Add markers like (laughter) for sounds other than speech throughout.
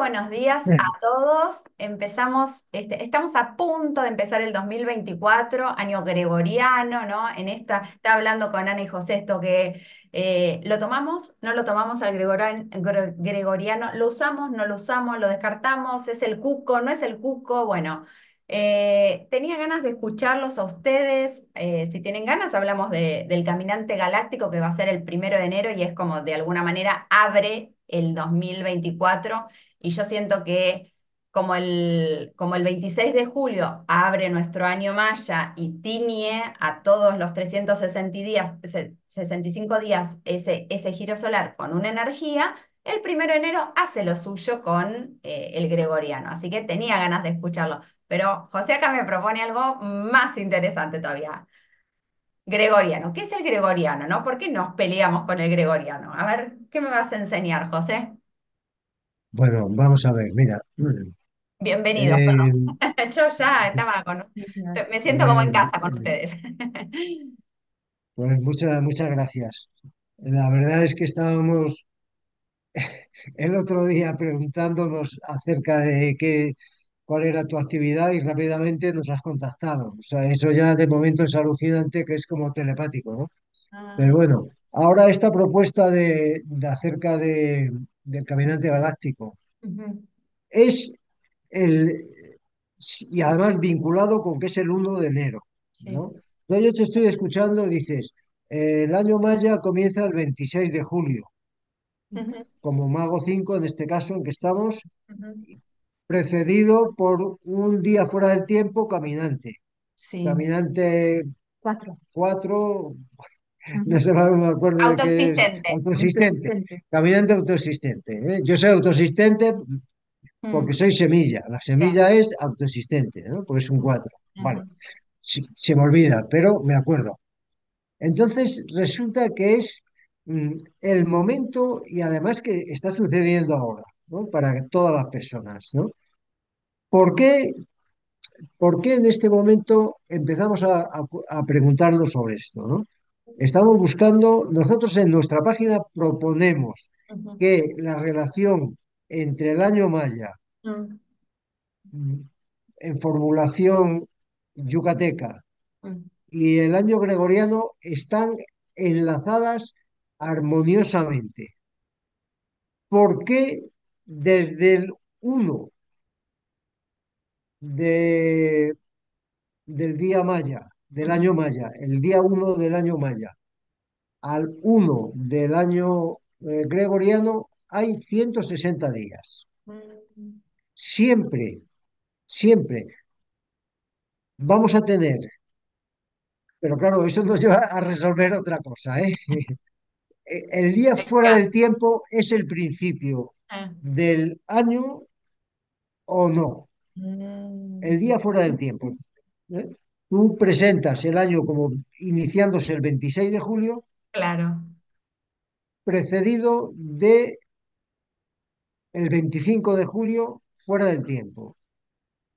buenos días a todos. Empezamos, este, estamos a punto de empezar el 2024, año gregoriano, ¿no? En esta, estaba hablando con Ana y José esto que eh, lo tomamos, no lo tomamos al gregorian- gre- gregoriano, lo usamos, no lo usamos, lo descartamos, es el cuco, no es el cuco. Bueno, eh, tenía ganas de escucharlos a ustedes. eh, si tienen ganas, hablamos de- del Caminante Galáctico que va a ser el primero de enero y es como de alguna manera abre el 2024 y yo siento que como el, como el 26 de julio abre nuestro año maya y tiñe a todos los 360 días, se- 65 días ese, ese giro solar con una energía, el primero de enero hace lo suyo con eh, el gregoriano. Así que tenía ganas de escucharlo. Pero José acá me propone algo más interesante todavía. Gregoriano. ¿Qué es el gregoriano, no? ¿Por qué nos peleamos con el gregoriano? A ver, ¿qué me vas a enseñar, José? Bueno, vamos a ver, mira, Bienvenidos, eh, perdón. (laughs) Yo ya estaba con... Me siento como en casa con ustedes. pues muchas, muchas gracias. La verdad es que estábamos (laughs) el otro día preguntándonos acerca de qué, cuál era tu actividad y rápidamente nos has contactado. O sea, eso ya de momento es alucinante, que es como telepático, ¿no? Pero Ah, bueno, ahora esta propuesta de, de acerca de, del caminante galáctico ujú, es el, y además vinculado con que es el uno de enero, Sí. ¿no? Entonces yo te estoy escuchando, dices, eh, el año maya comienza el 26 de julio, ujú, como Mago 5 en este caso en que estamos, ujú, precedido por un día fuera del tiempo caminante. Sí. Caminante Cuatro. 4 no no me acuerdo de qué es, Autoexistente. autoexistente, Autoexistente. caminante autoexistente. ¿eh? Yo soy autoexistente porque Mm, soy semilla, la Claro. semilla es autoexistente, ¿no? Porque es un Ujú, 4. Vale. ujú, se, se me olvida, pero me acuerdo. Entonces resulta que es mm, el momento y además que está sucediendo ahora, ¿no? Para todas las personas, ¿no? ¿Por qué, por qué en este momento empezamos a, a- a preguntarnos sobre esto, ¿no? Estamos buscando, nosotros en nuestra página proponemos que la relación entre el año maya mm, en formulación yucateca mm, y el año gregoriano están enlazadas armoniosamente. ¿Por qué desde el uno de, del día maya, del año maya, el día uno del año maya, al uno del año eh, gregoriano hay 160 días? Siempre, siempre vamos a tener, pero claro, eso nos lleva a resolver otra cosa, ¿eh? (laughs) eh, el día fuera del tiempo es el principio Ah, del año o no. El mm, día fuera del tiempo. ¿eh? Tú presentas el año como iniciándose el 26 de julio, Claro. precedido de el 25 de julio fuera del tiempo.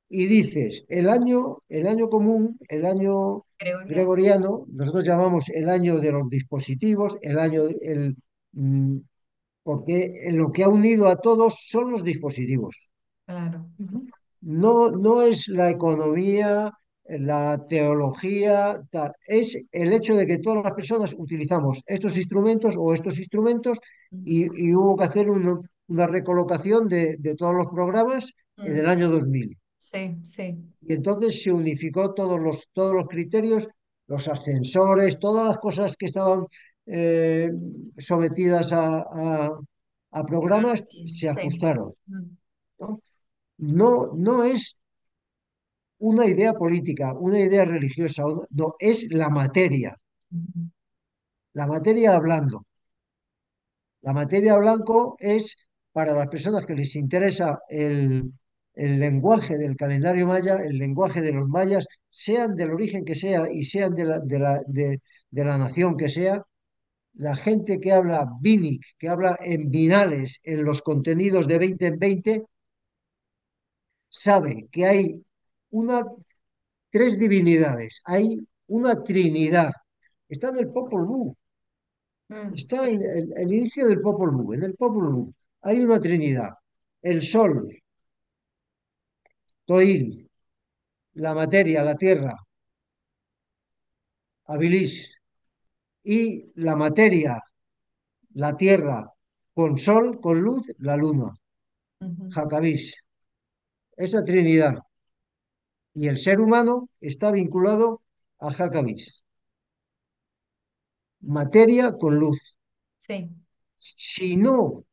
Y dices, el año, el año común, el año Gregoriano. gregoriano, nosotros llamamos el año de los dispositivos, el año, el, mm, porque lo que ha unido a todos son los dispositivos. Claro. No, no es la economía, la teología, tal, es el hecho de que todas las personas utilizamos estos instrumentos o estos instrumentos y, y hubo que hacer un- una recolocación de, de todos los programas en el año 2000. Sí, sí. Y entonces se unificó todos los, todos los criterios, los ascensores, todas las cosas que estaban eh, sometidas a, a- a programas, se ajustaron. ¿no? No, no es una idea política, una idea religiosa, no, es la materia, la materia hablando. La materia blanco es para las personas que les interesa el, el lenguaje del calendario maya, el lenguaje de los mayas, sean del origen que sea y sean de la, de la, de, de la nación que sea, la gente que habla binic, que habla en binales, en los contenidos de 20 en 20, sabe que hay una tres divinidades, hay una trinidad. Está en el Popol Vuh, mm, está en el, el inicio del Popol Vuh. En el Popol Vuh hay una trinidad. el Sol, Toil, la materia, la Tierra, Habilis, y la materia, la Tierra, con Sol, con luz, la Luna. Jacabís. Esa trinidad. Y el ser humano está vinculado a Jacabís. Materia con luz. Sí. Si no,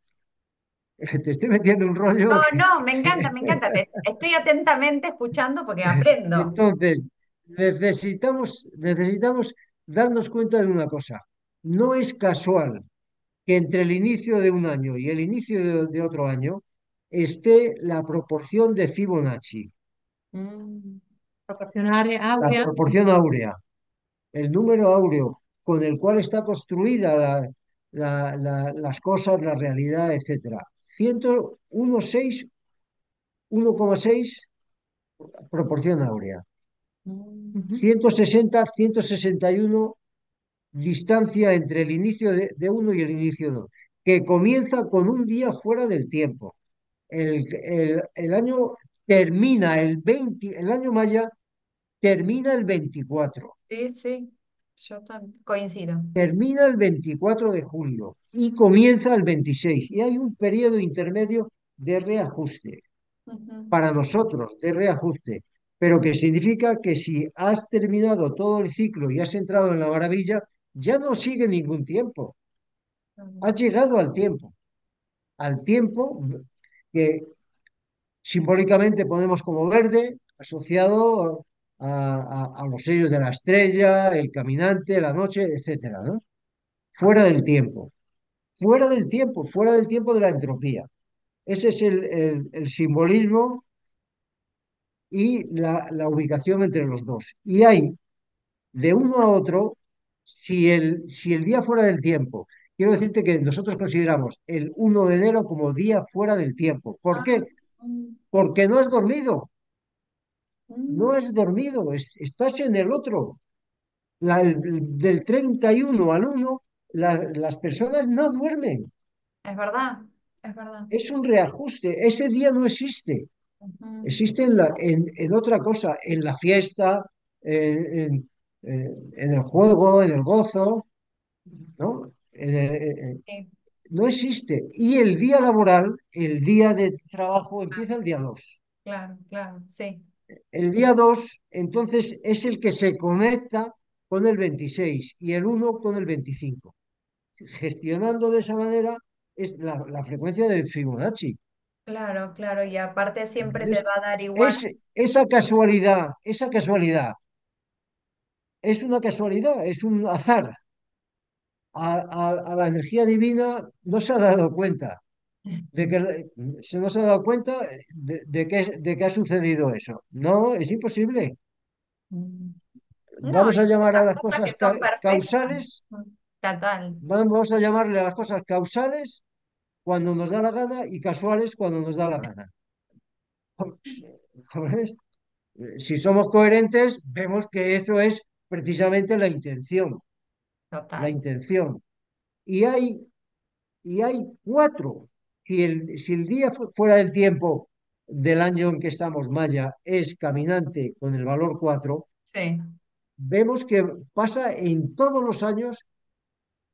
(laughs) te estoy metiendo un rollo No, no, me encanta, me encanta. Estoy atentamente escuchando porque (laughs) aprendo. Entonces, necesitamos, necesitamos darnos cuenta de una cosa. No es casual que entre el inicio de un año y el inicio de, de otro año esté la proporción de Fibonacci, Mm, Proporcionar la áurea. proporción áurea, el número áureo con el cual está construida la- la- la- las cosas, la realidad, etcétera. 101,6, 1,6 proporción áurea. mm, Ujú. 160, 161 distancia entre el inicio de, de uno y el inicio de otro, que comienza con un día fuera del tiempo. El, el- el año termina el 20, el año maya termina el 24, Sí, sí, yo coincido. termina el 24 de julio y comienza el 26. Y hay un periodo intermedio de reajuste para nosotros, de reajuste, pero que significa que si has terminado todo el ciclo y has entrado en la maravilla, ya no sigue ningún tiempo. Has llegado al tiempo, al tiempo que simbólicamente ponemos como verde, asociado a, los sellos de la estrella, el caminante, la noche, etcétera, ¿no? Fuera del tiempo, fuera del tiempo, fuera del tiempo de la entropía. Ese es el simbolismo y la, la ubicación entre los dos. Y hay de uno a otro, si el, si el día fuera del tiempo, quiero decirte que nosotros consideramos el uno de enero como día fuera del tiempo. ¿Por Ah, qué? Porque no has dormido, no has dormido, es- estás en el otro. La- el- del 31 al uno la- las personas no duermen. es verdad, es verdad. Es un reajuste. Ese día no existe. Existe en, la- en- en otra cosa, en la fiesta, en- en el juego, en el gozo, ¿no? No existe. Y el día laboral, el día de trabajo, empieza el día 2. claro, claro, sí. El día 2 entonces, es el que se conecta con el 26 y el uno con el 25. Gestionando de esa manera es la, la frecuencia de Fibonacci. Claro, claro, y aparte siempre te va a dar igual. es, esa casualidad, esa casualidad es una casualidad, es un azar. A, a- a la energía divina no se ha dado cuenta de que se no se ha dado cuenta de, de que, de que ha sucedido eso. No, es imposible. No, Vamos a llamar a las cosas causales, Total, vamos a llamarle a las cosas causales cuando nos da la gana y casuales cuando nos da la gana. (laughs) ¿Ves? Si somos coherentes, vemos que eso es precisamente la intención, la intención. Y hay, y hay cuatro. Si el, si el día fu- fuera del tiempo del año en que estamos, Maya, es caminante con el valor 4, Sí. vemos que pasa en todos los años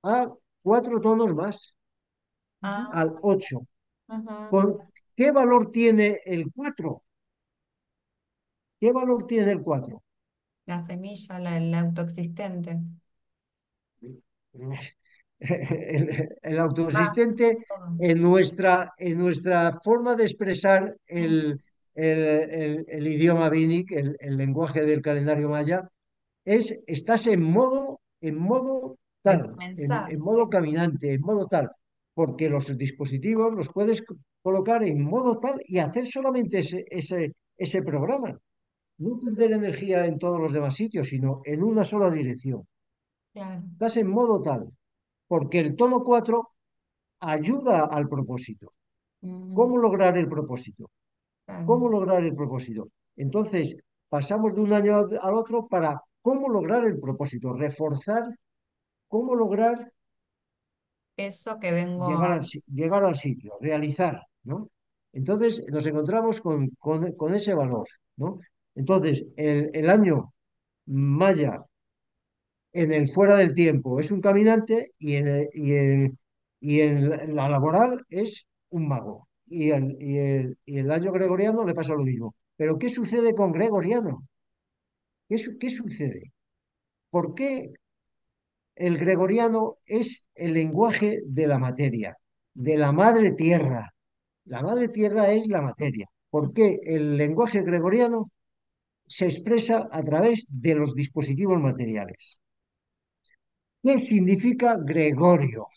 a cuatro tonos más, Ah, al 8. ujú. ¿Con qué valor tiene el 4? ¿Qué valor tiene el 4? La semilla, la, el autoexistente. (laughs) El, el autoexistente en nuestra, en nuestra forma de expresar el, el, el- idioma vínic, el, el lenguaje del calendario maya, es estás en modo, en modo tal, en, en modo caminante, en modo tal, porque los dispositivos los puedes co- colocar en modo tal y hacer solamente ese, ese, ese programa. No perder energía en todos los demás sitios, sino en una sola dirección. Claro. Estás en modo tal, porque el tono 4 ayuda al propósito. Mm, ¿Cómo lograr el propósito? claro. ¿Cómo lograr el propósito? Entonces, pasamos de un año al otro para cómo lograr el propósito, reforzar cómo lograr Eso que vengo. llegar al, llegar al sitio, realizar, ¿no? Entonces nos encontramos con, con- con ese valor, ¿no? Entonces, el, el año maya en el fuera del tiempo es un caminante y en, y en, y en la laboral es un mago. Y el, y el, y el año gregoriano le pasa lo mismo. Pero ¿qué sucede con gregoriano? ¿Qué, su- qué sucede? ¿Por qué el gregoriano es el lenguaje de la materia, de la madre tierra? La madre tierra es la materia. ¿Por qué el lenguaje gregoriano se expresa a través de los dispositivos materiales? ¿Qué significa Gregorio?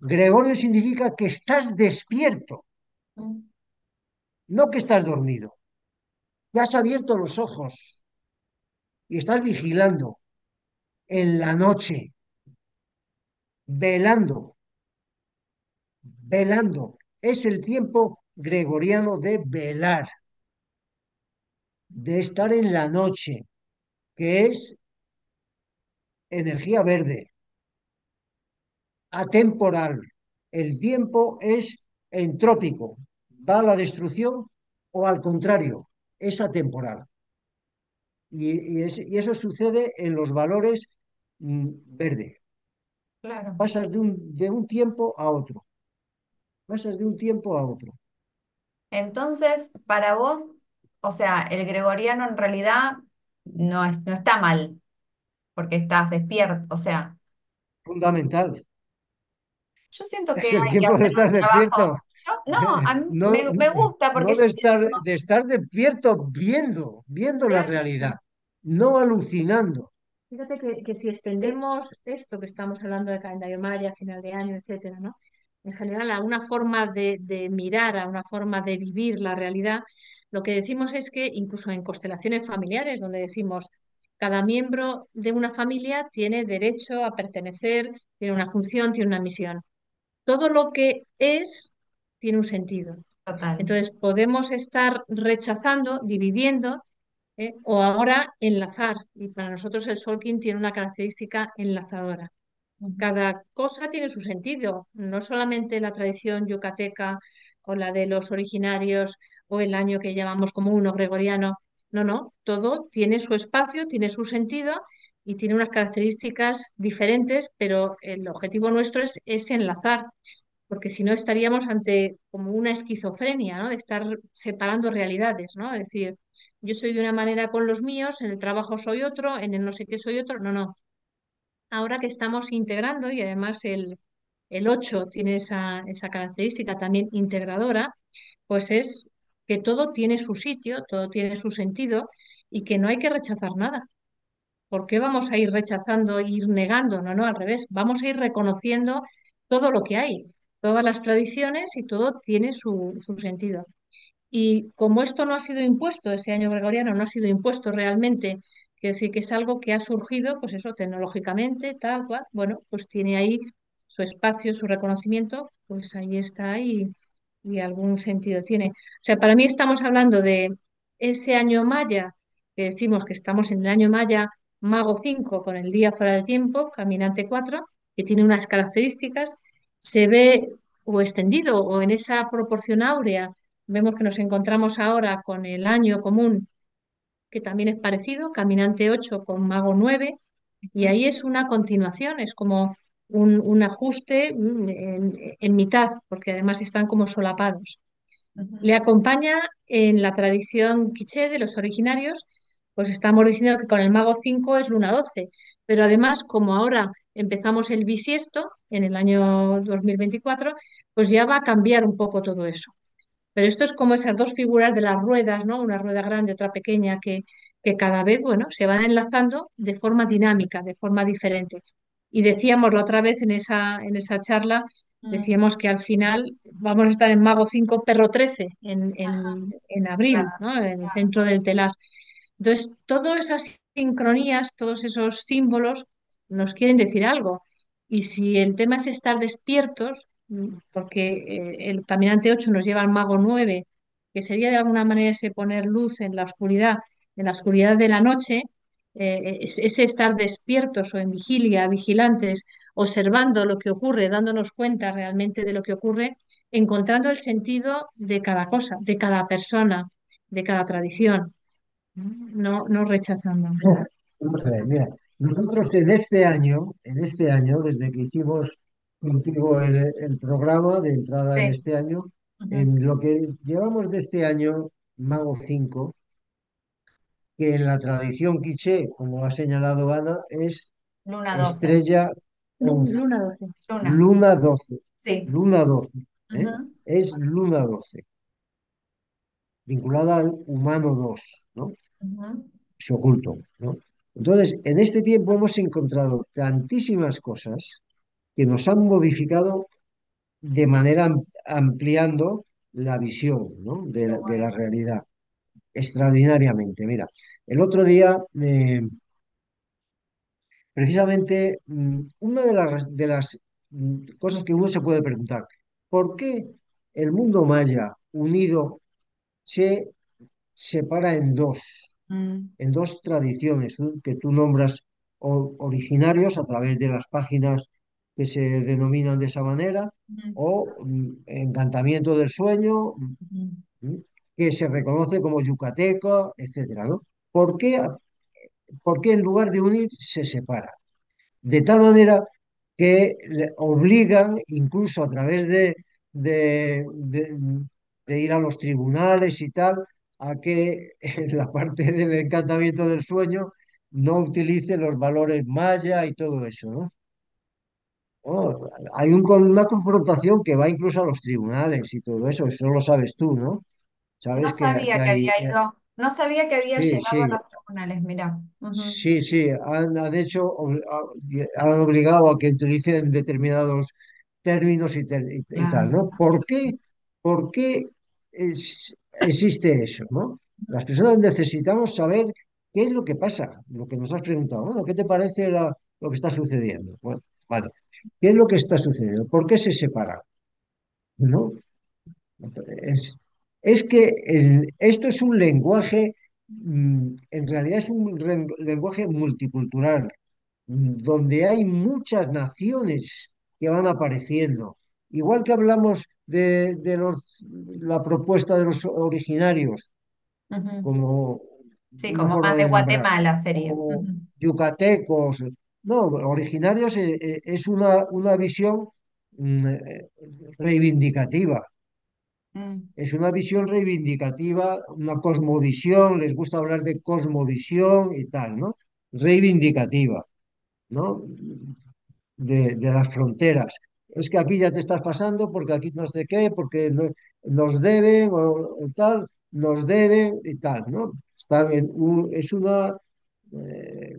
Gregorio significa que estás despierto, no que estás dormido. Que has abierto los ojos y estás vigilando en la noche, velando, velando. Es el tiempo gregoriano de velar, de estar en la noche, que es energía verde, atemporal. El tiempo es entrópico, va a la destrucción o al contrario, es atemporal. Y, y, es- y eso sucede en los valores mm, verde. Claro. Pasas de un, de un tiempo a otro. Pasas de un tiempo a otro. Entonces, para vos, o sea, el gregoriano en realidad no es, no está mal, porque estás despierto. O sea, Fundamental. yo siento que Es (laughs) el hay que tiempo de hacer estar despierto. Yo, no, a mí (laughs) No, me, me gusta porque no de estar, siento, de estar despierto viendo, viendo la realidad, no alucinando. Fíjate que, que si extendemos esto que estamos hablando de calendario maya, final de año, etcétera, ¿no? En general, a una forma de, de mirar, a una forma de vivir la realidad, lo que decimos es que incluso en constelaciones familiares, donde decimos cada miembro de una familia tiene derecho a pertenecer, tiene una función, tiene una misión. Todo lo que es tiene un sentido. total. Entonces, podemos estar rechazando, dividiendo ¿eh? O ahora enlazar. Y para nosotros el Solking tiene una característica enlazadora. Cada cosa tiene su sentido, no solamente la tradición yucateca o la de los originarios o el año que llamamos como uno gregoriano. No, no, todo tiene su espacio, tiene su sentido y tiene unas características diferentes, pero el objetivo nuestro es, enlazar, porque si no estaríamos ante como una esquizofrenia, ¿no? De estar separando realidades, ¿no? Es decir, yo soy de una manera con los míos, en el trabajo soy otro, en el no sé qué soy otro. No, no. Ahora que estamos integrando, y además el, el 8 tiene esa, esa característica también integradora, pues es que todo tiene su sitio, todo tiene su sentido y que no hay que rechazar nada. ¿Por qué vamos a ir rechazando, ir negando? No, no, al revés. Vamos a ir reconociendo todo lo que hay, todas las tradiciones y todo tiene su, su sentido. Y como esto no ha sido impuesto, ese año gregoriano no ha sido impuesto realmente, quiere decir que es algo que ha surgido, pues eso, tecnológicamente, tal cual, bueno, pues tiene ahí su espacio, su reconocimiento, pues ahí está y, y algún sentido tiene. O sea, para mí estamos hablando de ese año maya, que decimos que estamos en el año maya Mago 5 con el día fuera de tiempo, Caminante 4, que tiene unas características, se ve o extendido o en esa proporción áurea Vemos que nos encontramos ahora con el año común, que también es parecido, Caminante 8 con Mago 9, y ahí es una continuación, es como un, un ajuste mm, en, en mitad, porque además están como solapados. Le acompaña en la tradición quiché de los originarios, pues estamos diciendo que con el Mago 5 es Luna 12, pero además como ahora empezamos el bisiesto en el año 2024, pues ya va a cambiar un poco todo eso. Pero esto es como esas dos figuras de las ruedas, ¿no? Una rueda grande, otra pequeña, que, que cada vez, bueno, se van enlazando de forma dinámica, de forma diferente. Y decíamos la otra vez en esa, en esa charla, Mm, decíamos que al final vamos a estar en Mago 5, Perro 13, en, en, en abril, ¿no? En el centro del telar. Entonces, todas esas sincronías, todos esos símbolos nos quieren decir algo. Y si el tema es estar despiertos, mm, porque eh, el caminante 8 nos lleva al mago 9, que sería de alguna manera ese poner luz en la oscuridad, en la oscuridad de la noche, eh, es- ese estar despiertos o en vigilia, vigilantes, observando lo que ocurre, dándonos cuenta realmente de lo que ocurre, encontrando el sentido de cada cosa, de cada persona, de cada tradición, no, no rechazando. Vamos a ver, mira, nosotros en este año, en este año, desde que hicimos contigo el, el programa de entrada en este año, en lo que llevamos de este año, Mago 5, que en la tradición quiché, como ha señalado Ana, es Luna 12. estrella 11, Luna 12. Luna. luna 12, Sí. luna 12, ¿eh? Ujú. Es luna 12, vinculada al humano 2, ¿no? Ujú. Se oculto, ¿no? Entonces, en este tiempo hemos encontrado tantísimas cosas que nos han modificado de manera am- ampliando la visión, ¿no? de la, de la realidad, extraordinariamente. Mira, el otro día, eh, precisamente, mm, una de las, de las mm, cosas que uno se puede preguntar, ¿por qué el mundo maya unido se separa en dos? Mm. en dos tradiciones que tú nombras originarios a través de las páginas que se denominan de esa manera, o encantamiento del sueño, mm, que se reconoce como yucateco, etcétera, ¿no? ¿Por qué, por qué en lugar de unir se separa? De tal manera que le obligan, incluso a través de, de, ir a los tribunales y tal, a que en la parte del encantamiento del sueño no utilice los valores maya y todo eso, ¿no? Oh, hay un- una confrontación que va incluso a los tribunales y todo eso, eso lo sabes tú, ¿no? No que, sabía que hay, había ido, no sabía que había sí, llegado a sí, los tribunales, mira. Ujú. Sí, sí, han, han hecho, ob- a- han obligado a que utilicen determinados términos y, ter- y- y tal. ¿no? ¿Por qué, por qué es- existe eso, ¿no? Las personas necesitamos saber qué es lo que pasa, lo que nos has preguntado, bueno, ¿qué te parece la- lo que está sucediendo? Bueno, vale, ¿qué es lo que está sucediendo? ¿Por qué se separan? ¿No? Es, es que el- esto es un lenguaje, mm, en realidad es un lenguaje multicultural, mm, donde hay muchas naciones que van apareciendo. Igual que hablamos de, de los, la propuesta de los originarios como Sí, como más de nombrar, Guatemala sería. yucatecos, no, originarios eh, eh, es una, una visión mm, eh, reivindicativa Mm, es una visión reivindicativa, una cosmovisión, les gusta hablar de cosmovisión y tal, ¿no? Reivindicativa, ¿no? De, de las fronteras. Es que aquí ya te estás pasando porque aquí no sé qué, porque no- nos deben o, o tal, nos deben y tal, ¿no? Están en un- es una... eh,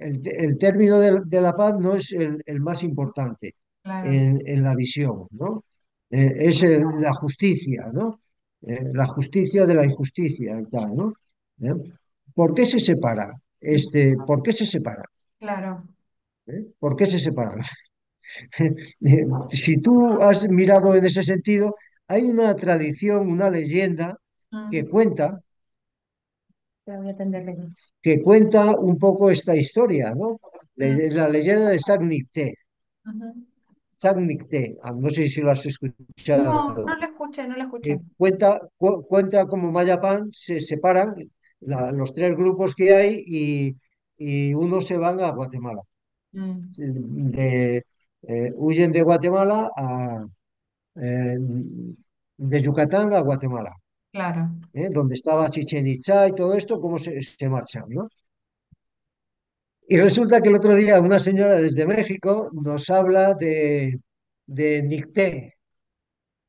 el, el término de, de la paz no es el, el más importante claro. en, en la visión, ¿no? Eh, es el- la justicia, ¿no? Eh, la justicia de la injusticia y tal, ¿no? ¿Eh? ¿Por qué se separa? Este, ¿por qué se separa? Claro. ¿Eh? ¿Por qué se separan? (laughs) Eh, Si tú has mirado en ese sentido, hay una tradición, una leyenda que Mm, cuenta, Te voy a atenderle. que cuenta un poco esta historia, ¿no? Es la leyenda de Sac Nicté, ah, no sé si lo has No, escuchado. no lo escuché, no lo escuché. Eh, cuenta, cu- cuenta cómo Mayapán se separan, la- los tres grupos que hay, y, y unos se van a Guatemala. Mm, de- eh, huyen de Guatemala a, eh, de Yucatán a Guatemala, claro. ¿eh? Donde estaba Chichen Itzá y todo esto, cómo se, se marchan, ¿no? Y resulta que el otro día una señora desde México nos habla de, de Nicté.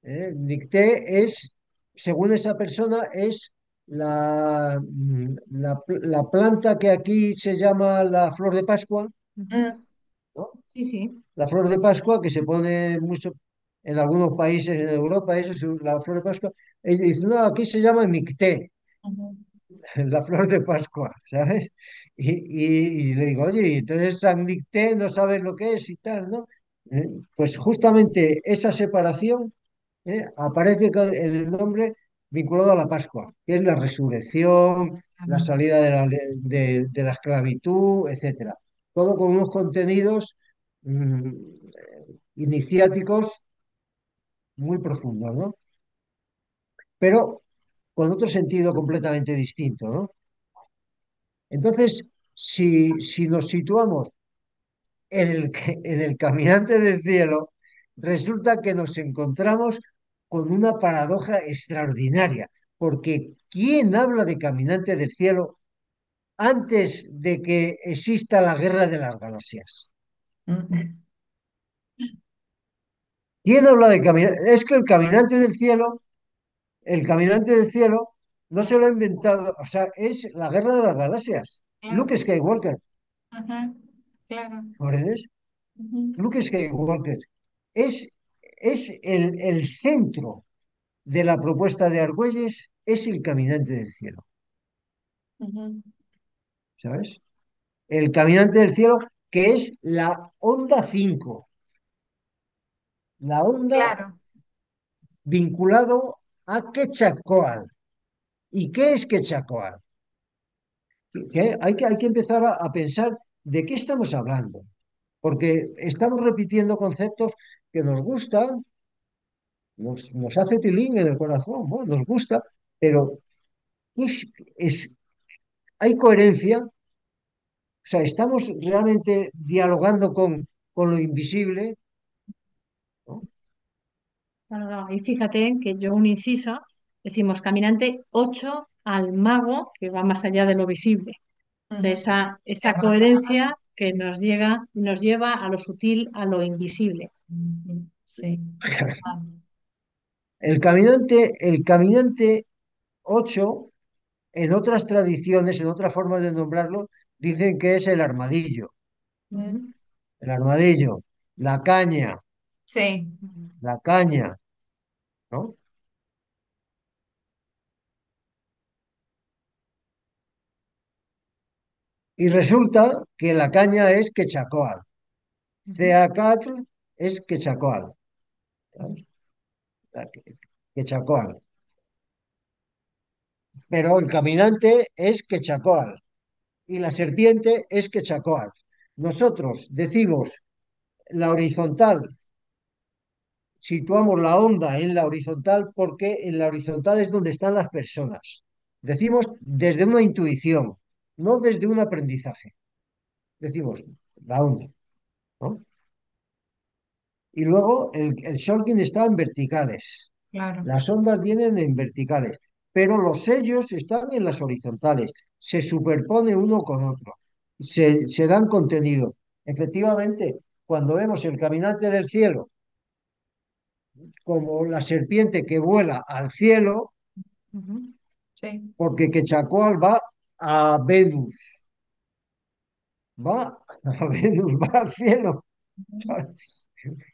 ¿eh? Nicté es, según esa persona, es la, mm, la, pl- la planta que aquí se llama la flor de Pascua. Sí, sí. La flor de Pascua que se pone mucho en algunos países en Europa, eso es la flor de Pascua. Ella dice, no, aquí se llama Nicté. (laughs) la flor de Pascua, ¿sabes? Y, y- y le digo, oye, y entonces San Nicté no sabes lo que es y tal, ¿no? Eh, Pues justamente esa separación eh, aparece en el nombre vinculado a la Pascua, que es la resurrección, la salida de la, de la esclavitud, etcétera. Todo con unos contenidos mm, iniciáticos muy profundos, ¿no? Pero con otro sentido completamente distinto, ¿no? Entonces, si, si nos situamos en el, en el caminante del cielo, resulta que nos encontramos con una paradoja extraordinaria, porque ¿quién habla de caminante del cielo antes de que exista la guerra de las galaxias? Mm. ¿Quién habla de caminante? Es que el caminante del cielo, el caminante del cielo, no se lo ha inventado, o sea, es la guerra de las galaxias. Claro. Luke Skywalker, Ujú. Claro. ¿comprendes? Ujú. Luke Skywalker es, es el, el centro de la propuesta de Argüelles, es el caminante del cielo. ¿sabes? El caminante del cielo, que es la onda 5, la onda Claro. vinculado a Quetzalcóatl. ¿Y qué es Quetzalcóatl? Que hay, que, hay que empezar a, pensar de qué estamos hablando, porque estamos repitiendo conceptos que nos gustan, nos, nos hace tilín en el corazón, ¿no? nos gusta, pero es, es, hay coherencia, o sea, estamos realmente dialogando con, con lo invisible. No, no, Y fíjate que yo un inciso, decimos caminante 8 al mago que va más allá de lo visible. O sea, Ujú. esa, esa coherencia que nos llega, nos lleva a lo sutil, a lo invisible. Sí. (laughs) El caminante, el caminante 8 en otras tradiciones, en otras formas de nombrarlo, dicen que es el armadillo, el armadillo, la caña, Sí. la caña, ¿no? Y resulta que la caña es Quechacoal. Ceacatl es Quechacoal, Quechacoal. Pero el caminante es Quechacoal y la serpiente es Quechacoal. Nosotros decimos la horizontal situamos la onda en la horizontal porque en la horizontal es donde están las personas. Decimos desde una intuición, no desde un aprendizaje. Decimos la onda, ¿no? Y luego el, el shortking está en verticales. Claro. Las ondas vienen en verticales, pero los sellos están en las horizontales. Se superpone uno con otro. Se, se dan contenidos. Efectivamente, cuando vemos el caminante del cielo como la serpiente que vuela al cielo, Sí. porque Quetzalcóatl va a Venus, va (laughs) a Venus, va al cielo. ¿sabes?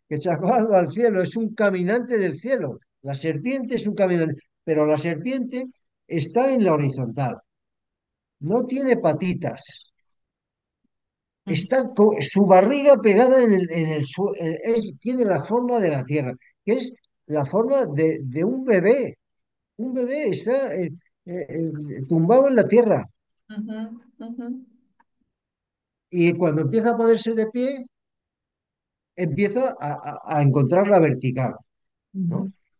Quetzalcóatl va al cielo, es un caminante del cielo. La serpiente es un caminante, pero la serpiente está en la horizontal, no tiene patitas, está co- su barriga pegada en el, en el sue- en- es- tiene la forma de la tierra, que es la forma de, de un bebé. Un bebé está eh, eh, eh, tumbado en la tierra. Y cuando empieza a ponerse de pie, empieza a, a- a encontrar la vertical.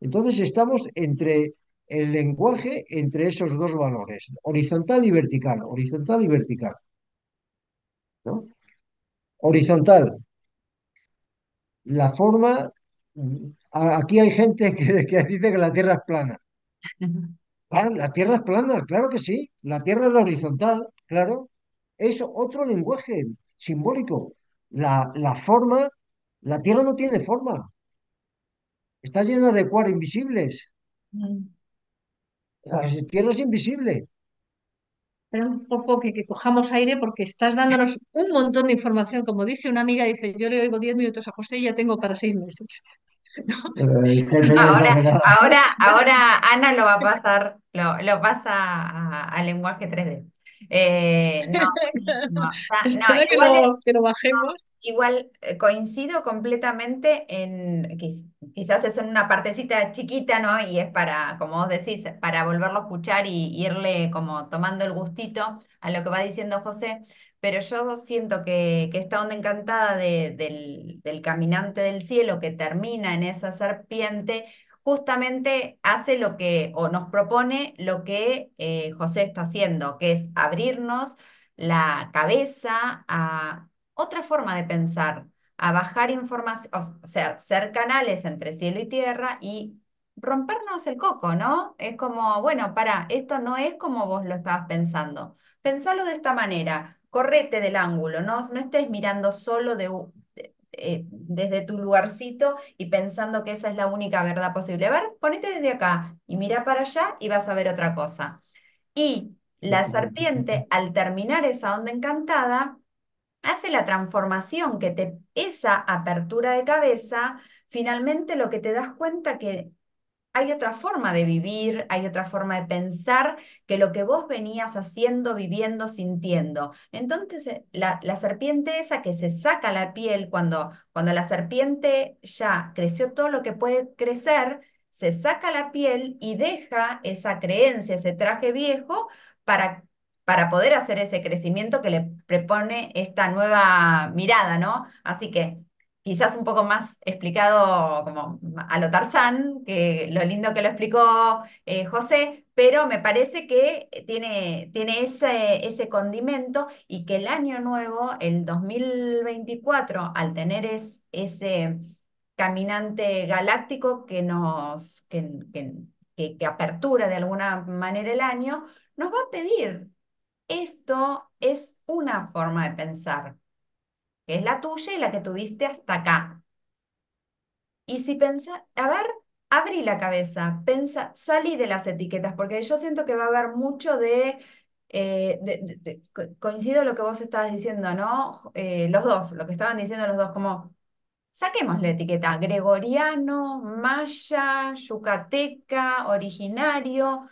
Entonces estamos entre el lenguaje, entre esos dos valores, horizontal y vertical, horizontal y vertical, ¿no? Horizontal, la forma, aquí hay gente que, (laughs) que dice que la Tierra es plana. Ah, la Tierra es plana, claro que sí, la Tierra es la horizontal, claro, es otro lenguaje simbólico. La, la forma, la Tierra no tiene forma, está llena de cuar invisibles. Ujú. La Tierra es invisible. Pero un poco que, que cojamos aire porque estás dándonos un montón de información. Como dice una amiga, dice, yo le oigo 10 minutos a José y ya tengo para seis meses. (laughs) Ahora, ahora, ahora Ana lo va a pasar, lo, lo pasa a, a lenguaje 3D. Eh, no, no, que igual lo, que lo bajemos. Igual coincido completamente en, quiz- quizás es en una partecita chiquita, ¿no? Y es para, como vos decís, para volverlo a escuchar y irle como tomando el gustito a lo que va diciendo José, pero yo siento que, que esta onda encantada de- del, del caminante del cielo que termina en esa serpiente, justamente hace lo que, o nos propone lo que eh, José está haciendo, que es abrirnos la cabeza a otra forma de pensar, a bajar información, o sea, ser canales entre cielo y tierra y rompernos el coco, ¿no? Es como, bueno, para, esto no es como vos lo estabas pensando. Pensalo de esta manera, correte del ángulo, no, no estés mirando solo de, eh, desde tu lugarcito y pensando que esa es la única verdad posible. A ver, ponete desde acá y mira para allá y vas a ver otra cosa. Y la serpiente, al terminar esa onda encantada, hace la transformación que te, esa apertura de cabeza, finalmente lo que te das cuenta que hay otra forma de vivir, hay otra forma de pensar que lo que vos venías haciendo, viviendo, sintiendo. Entonces, eh, la, la serpiente esa que se saca la piel, cuando, cuando la serpiente ya creció todo lo que puede crecer, se saca la piel y deja esa creencia, ese traje viejo, para, para poder hacer ese crecimiento que le propone esta nueva mirada, ¿no? Así que quizás un poco más explicado como a lo Tarzán, que lo lindo que lo explicó eh, José, pero me parece que tiene, tiene ese, ese condimento y que el año nuevo, el 2024, al tener es- ese caminante galáctico que nos que, que, que apertura de alguna manera el año, nos va a pedir. Esto es una forma de pensar que es la tuya y la que tuviste hasta acá. Y si pensás, a ver, abrí la cabeza, pensa, salí de las etiquetas, porque yo siento que va a haber mucho de, eh, coincido lo que vos estabas diciendo, ¿no? Eh, los dos, lo que estaban diciendo los dos, como Saquemos la etiqueta gregoriano, maya, yucateca, originario.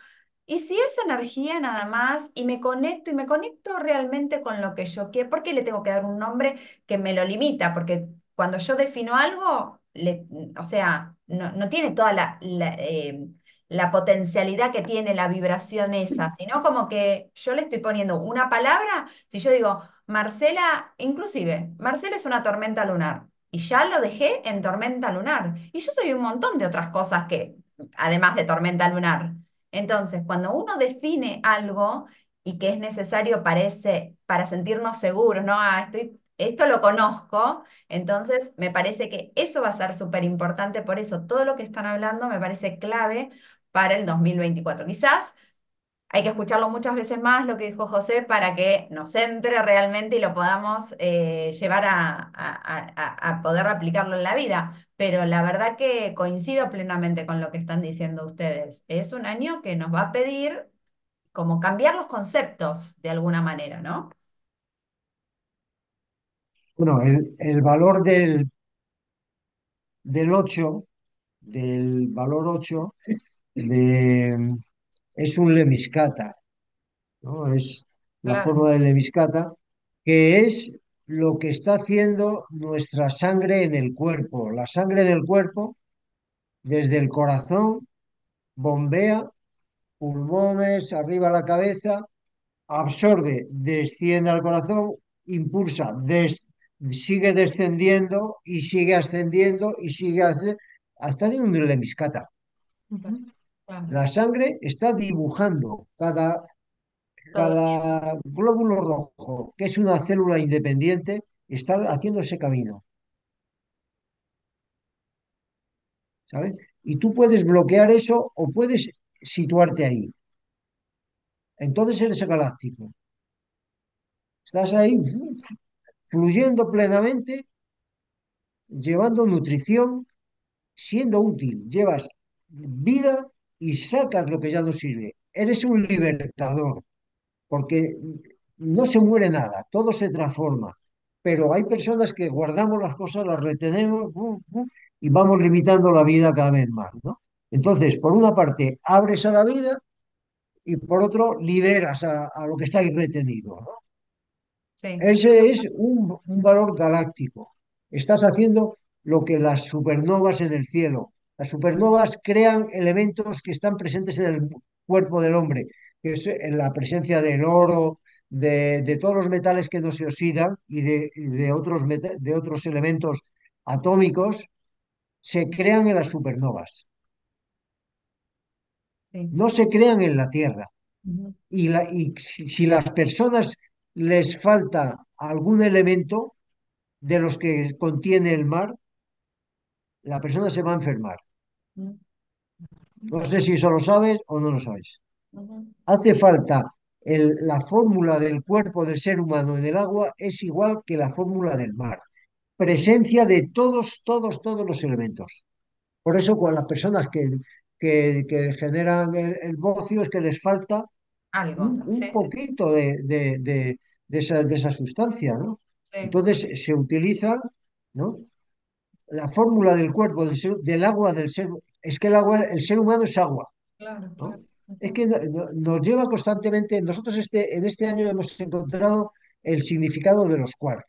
Y si es energía nada más y me conecto y me conecto realmente con lo que yo quiero, ¿por qué le tengo que dar un nombre que me lo limita? Porque cuando yo defino algo, le- o sea, no, no tiene toda la, la, eh, la potencialidad que tiene la vibración esa, sino como que yo le estoy poniendo una palabra, si yo digo, Marcela, inclusive, Marcela es una tormenta lunar. Y ya lo dejé en tormenta lunar. Y yo soy un montón de otras cosas que, además de tormenta lunar. Entonces, cuando uno define algo y que es necesario parece, para sentirnos seguros, ¿no? Ah, estoy, esto lo conozco, entonces me parece que eso va a ser súper importante. Por eso, todo lo que están hablando me parece clave para el 2024. Quizás hay que escucharlo muchas veces más, lo que dijo José, para que nos entre realmente y lo podamos eh, llevar a, poder aplicarlo en la vida. Pero la verdad que coincido plenamente con lo que están diciendo ustedes. Es un año que nos va a pedir como cambiar los conceptos de alguna manera, ¿no? Bueno, el, el valor del, del 8, del valor 8, de, es un lemiscata, ¿no? Es la Claro, forma del lemiscata, que es lo que está haciendo nuestra sangre en el cuerpo. La sangre del cuerpo, desde el corazón, bombea, pulmones, arriba la cabeza, absorbe, desciende al corazón, impulsa, des- sigue descendiendo y sigue ascendiendo y sigue hasta de un lemiscata. La sangre está dibujando cada, cada glóbulo rojo, que es una célula independiente, está haciendo ese camino, ¿sabes? Y tú puedes bloquear eso o puedes situarte ahí. Entonces eres galáctico. Estás ahí fluyendo plenamente, llevando nutrición, siendo útil. Llevas vida y sacas lo que ya no sirve. Eres un libertador. porque no se muere nada, todo se transforma. Pero hay personas que guardamos las cosas, las retenemos y vamos limitando la vida cada vez más, ¿no? Entonces, por una parte, abres a la vida y por otro, liberas a, a lo que está ahí retenido, ¿no? sí, Ese es un, un valor galáctico. Estás haciendo lo que las supernovas en el cielo. Las supernovas crean elementos que están presentes en el cuerpo del hombre, que es en la presencia del oro, de, de todos los metales que no se oxidan y de, otros, meta- de otros elementos atómicos, se crean en las supernovas. sí. No se crean en la Tierra. Ujú. Y, la, y si, si las personas les falta algún elemento, de los que contiene el mar, la persona se va a enfermar. No sé si eso lo sabes o no lo sabes. Hace falta el- la fórmula del cuerpo del ser humano en el agua es igual que la fórmula del mar. Presencia de todos, todos, todos los elementos. Por eso, con las personas que, que, que generan el, el bocio es que les falta Algo, un, sí, un sí, poquito de, de, de- de esa, de esa sustancia, ¿no? sí, Entonces se utiliza, ¿no? la fórmula del cuerpo, del, ser- del agua del ser, es que el agua, el ser humano es agua, claro, ¿no? claro. Es que no- no- nos lleva constantemente, nosotros este, en este año hemos encontrado el significado de los quarks.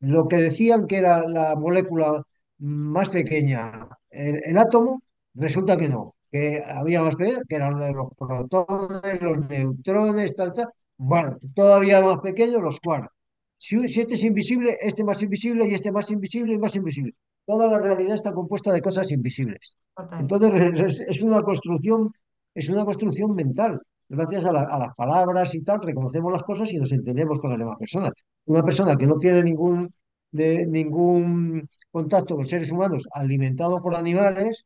Lo que decían que era la molécula más pequeña, el, el átomo, resulta que no, que había más pequeña, que eran los protones, los neutrones, tal, tal. Bueno, todavía más pequeños los quarks. Si, si este es invisible, este más invisible y este más invisible y más invisible. Toda la realidad está compuesta de cosas invisibles. Entonces es, es una construcción, es una construcción mental. Gracias a, la- a las palabras y tal, reconocemos las cosas y nos entendemos con las demás personas. Una persona que no tiene ningún, de, ningún contacto con seres humanos alimentado por animales,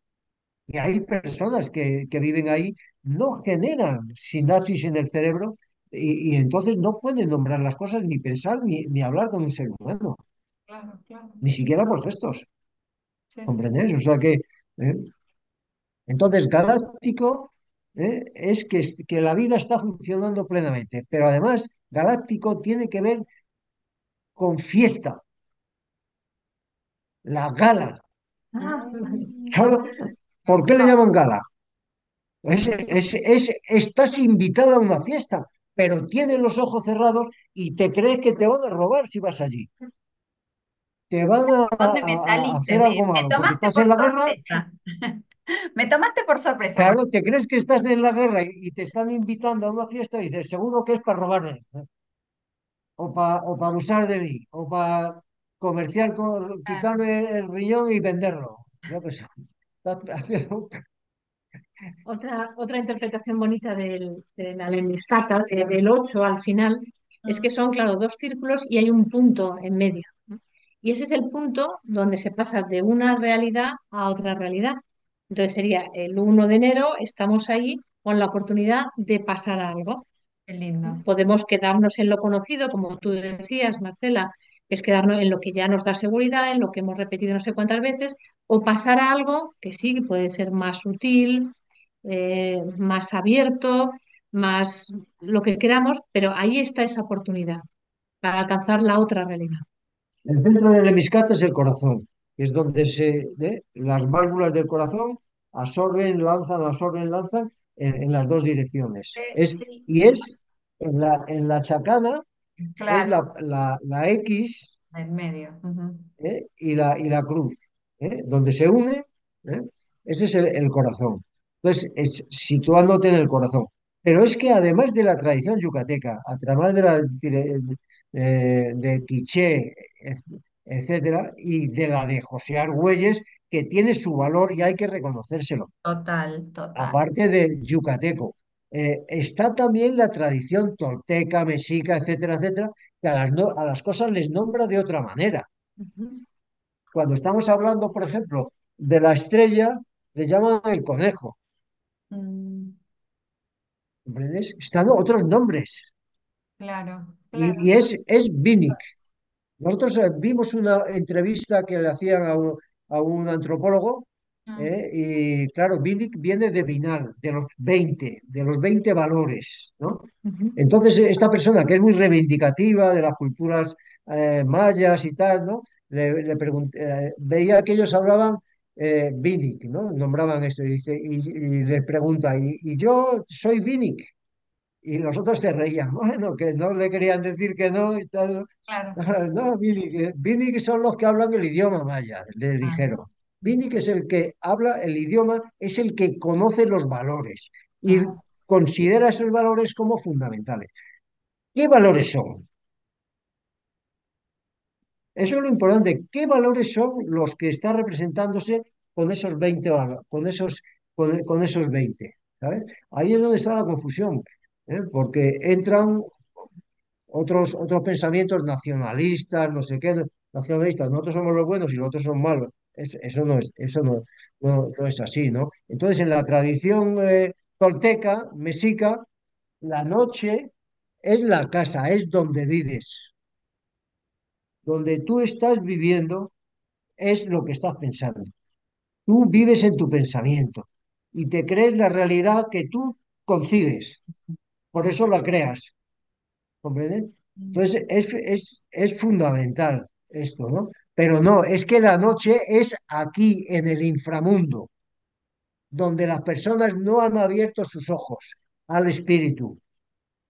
y hay personas que, que viven ahí, no generan sinapsis en el cerebro y, y entonces no pueden nombrar las cosas, ni pensar, ni, ni hablar con un ser humano, Claro, claro. ni siquiera por gestos, sí. ¿comprendes? O sea que, ¿eh? Entonces, galáctico, ¿eh? es que, que la vida está funcionando plenamente, pero además, galáctico tiene que ver con fiesta, la gala. Mm, Claro, ¿por qué le claro, llaman gala? Es, es- es- estás invitada a una fiesta, pero tienes los ojos cerrados y te crees que te van a robar si vas allí. Te van a, ¿Dónde me a- a saliste? hacer algo malo, tomaste estás por en la guerra, sorpresa. (laughs) Me tomaste por sorpresa claro, te crees que estás en la guerra y, y te están invitando a una fiesta y dices, seguro que es para robarme, o para o para abusar de mí, o para comerciar con, Claro. quitarme el riñón y venderlo. (laughs) Otra, otra interpretación bonita del, de la lemniscata, del 8 al final, es que Mm, son, claro, dos círculos y hay un punto en medio. Y ese es el punto donde se pasa de una realidad a otra realidad. Entonces sería el uno de enero, estamos ahí con la oportunidad de pasar a algo. qué lindo. Podemos quedarnos en lo conocido, como tú decías, Marcela, es quedarnos en lo que ya nos da seguridad, en lo que hemos repetido no sé cuántas veces, o pasar a algo que sí, puede ser más sutil, eh, más abierto, más lo que queramos, pero ahí está esa oportunidad para alcanzar la otra realidad. El centro del hemiscato es el corazón, que es donde se, ¿eh? las válvulas del corazón absorben, lanzan, absorben, lanzan en, en las dos direcciones. Eh, Es, y es en la, en la chacana, es la, la, la X en medio. ¿eh? y, la, y la cruz, ¿eh? donde se une, ese es el, el corazón. Entonces, es, situándote en el corazón. Pero es que además de la tradición yucateca, a través de la eh, de Quiché, etcétera, y de la de José Argüelles, que tiene su valor y hay que reconocérselo, Total, total. aparte de yucateco. Eh, está también la tradición tolteca, mexica, etcétera, etcétera, que a las, no- a las cosas les nombra de otra manera. Cuando estamos hablando, por ejemplo, de la estrella, le llaman el conejo, Mm, ¿comprendes? Están otros nombres. claro, Y, es, es Binnick. Nosotros eh, vimos una entrevista que le hacían a un, a un antropólogo, Mm, ¿eh? y claro, Binnick viene de Binal, de los 20, de los 20 valores, ¿no? Entonces, esta persona que es muy reivindicativa de las culturas eh, mayas y tal, ¿no? Le, le pregunt- eh, veía que ellos hablaban eh, Binnick, ¿no? Nombraban esto y, dice, y, y le pregunta, ¿y, y yo soy Binnick? Y los otros se reían. Bueno, que no le querían decir que no y tal. Claro. (laughs) No, Vini, Vini que son los que hablan el idioma maya, le Ah, dijeron. Vini que es el que habla el idioma, es el que conoce los valores y ah, considera esos valores como fundamentales. ¿Qué valores son? Eso es lo importante. ¿Qué valores son los que está representándose con esos 20, val- con esos, con, con esos 20? ¿Sabes? Ahí es donde está la confusión, ¿eh? Porque entran otros, otros pensamientos nacionalistas, no sé qué, nacionalistas, nosotros somos los buenos y los otros son malos. Es- eso no es, eso no, no, no es así, ¿no? Entonces, en la tradición eh, tolteca, mexica, la noche es la casa, es donde vives. Donde tú estás viviendo es lo que estás pensando. Tú vives en tu pensamiento y te crees la realidad que tú concibes. Por eso la creas. ¿Comprendes? mm, Entonces es, es, es fundamental esto, ¿no? Pero no, es que la noche es aquí, en el inframundo, donde las personas no han abierto sus ojos al espíritu.